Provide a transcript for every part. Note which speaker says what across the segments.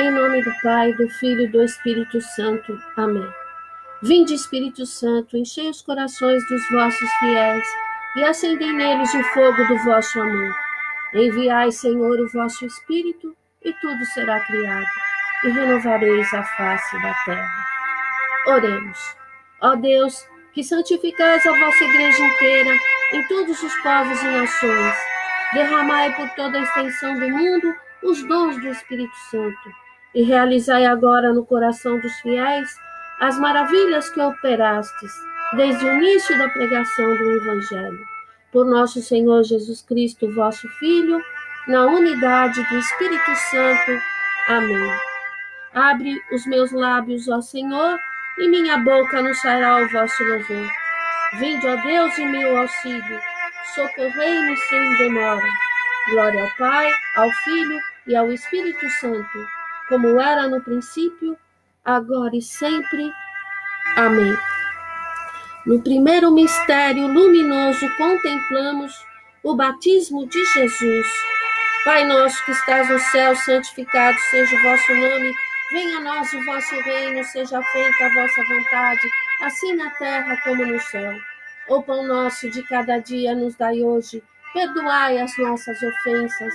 Speaker 1: Em nome do Pai, do Filho e do Espírito Santo. Amém. Vinde, Espírito Santo, enchei os corações dos vossos fiéis e acendei neles o fogo do vosso amor. Enviai, Senhor, o vosso Espírito e tudo será criado, e renovareis a face da terra. Oremos. Ó Deus, que santificais a vossa igreja inteira em todos os povos e nações, derramai por toda a extensão do mundo os dons do Espírito Santo e realizai agora no coração dos fiéis as maravilhas que operastes desde o início da pregação do Evangelho. Por nosso Senhor Jesus Cristo, vosso Filho, na unidade do Espírito Santo. Amém. Abre os meus lábios, ó Senhor, e minha boca anunciará o vosso louvor. Vinde, ó Deus, em meu auxílio, socorrei-me sem demora. Glória ao Pai, ao Filho e ao Espírito Santo, como era no princípio, agora e sempre. Amém. No primeiro mistério luminoso contemplamos o batismo de Jesus. Pai nosso que estás no céu, santificado seja o vosso nome. Venha a nós o vosso reino, seja feita a vossa vontade, assim na terra como no céu. O pão nosso de cada dia nos dai hoje. Perdoai as nossas ofensas,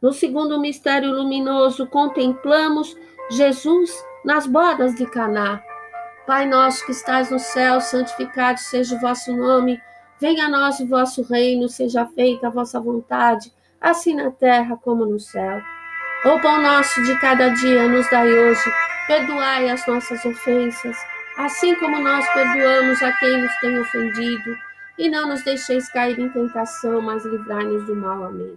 Speaker 1: No segundo mistério luminoso, contemplamos Jesus nas bodas de Caná. Pai nosso que estás no céu, santificado seja o vosso nome. Venha a nós o vosso reino, seja feita a vossa vontade, assim na terra como no céu. O pão nosso de cada dia nos dai hoje Perdoai as nossas ofensas, assim como nós perdoamos a quem nos tem ofendido, e não nos deixeis cair em tentação, mas livrai-nos do mal. Amém.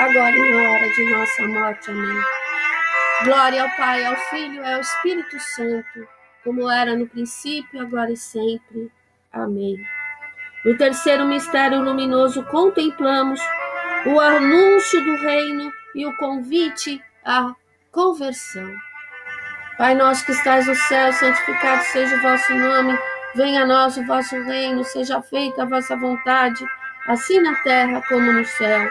Speaker 1: agora e na hora de nossa morte. Amém. Glória ao Pai, ao Filho e ao Espírito Santo como era no princípio, agora e sempre. Amém. No terceiro mistério luminoso, contemplamos o anúncio do reino e o convite à conversão. Pai nosso que estais no céu, santificado seja o vosso nome, venha a nós o vosso reino, seja feita a vossa vontade, assim na terra como no céu.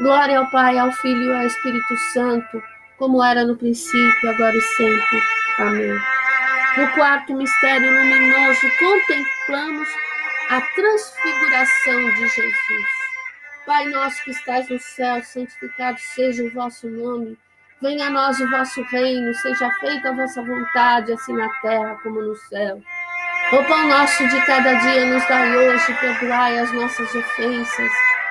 Speaker 1: Glória ao Pai, ao Filho e ao Espírito Santo, como era no princípio, agora e sempre. Amém. No quarto mistério luminoso, contemplamos a transfiguração de Jesus. Pai nosso que estás no céu, santificado seja o vosso nome. Venha a nós o vosso reino, seja feita a vossa vontade, assim na terra como no céu. O pão nosso de cada dia nos dai hoje, perdoai as nossas ofensas,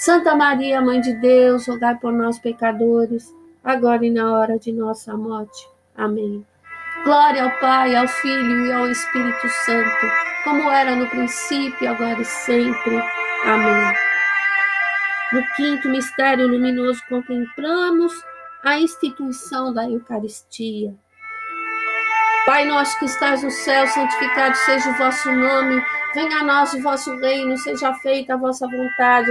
Speaker 1: Santa Maria, Mãe de Deus, rogai por nós, pecadores, agora e na hora de nossa morte. Amém. Glória ao Pai, ao Filho e ao Espírito Santo, como era no princípio, agora e sempre. Amém. No quinto mistério luminoso, contemplamos a instituição da Eucaristia. Pai nosso que estás no céu, santificado seja o vosso nome. Venha a nós o vosso reino, seja feita a vossa vontade,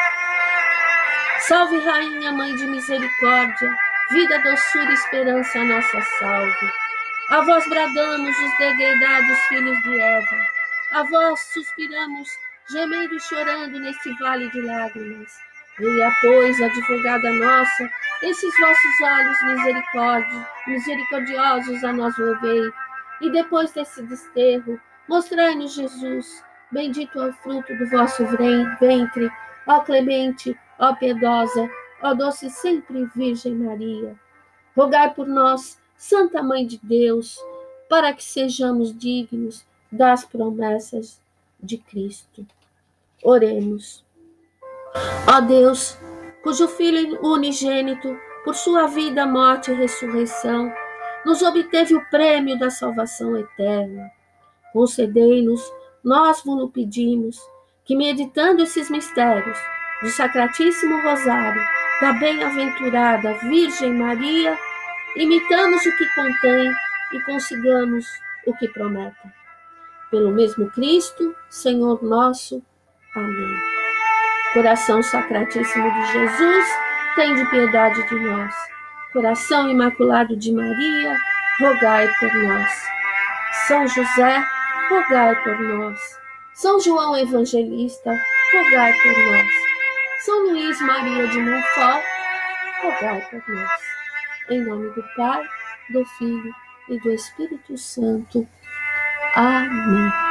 Speaker 1: Salve, Rainha, Mãe de Misericórdia, vida, doçura e esperança, a nossa salve. A vós bradamos os degredados filhos de Eva, a vós suspiramos, gemendo e chorando neste vale de lágrimas. Venha, pois, advogada nossa, esses vossos olhos misericordiosos a nós volvei, e depois desse desterro, mostrai-nos Jesus, bendito é o fruto do vosso ventre, ó clemente, ó piedosa, ó doce sempre Virgem Maria. Rogai por nós, Santa Mãe de Deus, para que sejamos dignos das promessas de Cristo. Oremos. Ó Deus, cujo Filho unigênito, por sua vida, morte e ressurreição, nos obteve o prêmio da salvação eterna. Concedei-nos, nós vos pedimos, que meditando esses mistérios do Sacratíssimo Rosário, da bem-aventurada Virgem Maria, imitamos o que contém e consigamos o que promete. Pelo mesmo Cristo, Senhor nosso. Amém. Coração Sacratíssimo de Jesus, tem de piedade de nós. Coração Imaculado de Maria, rogai por nós. São José, rogai por nós. São João Evangelista, rogai por nós. São Luís Maria de Montfort, rogai por nós. Em nome do Pai, do Filho e do Espírito Santo. Amém.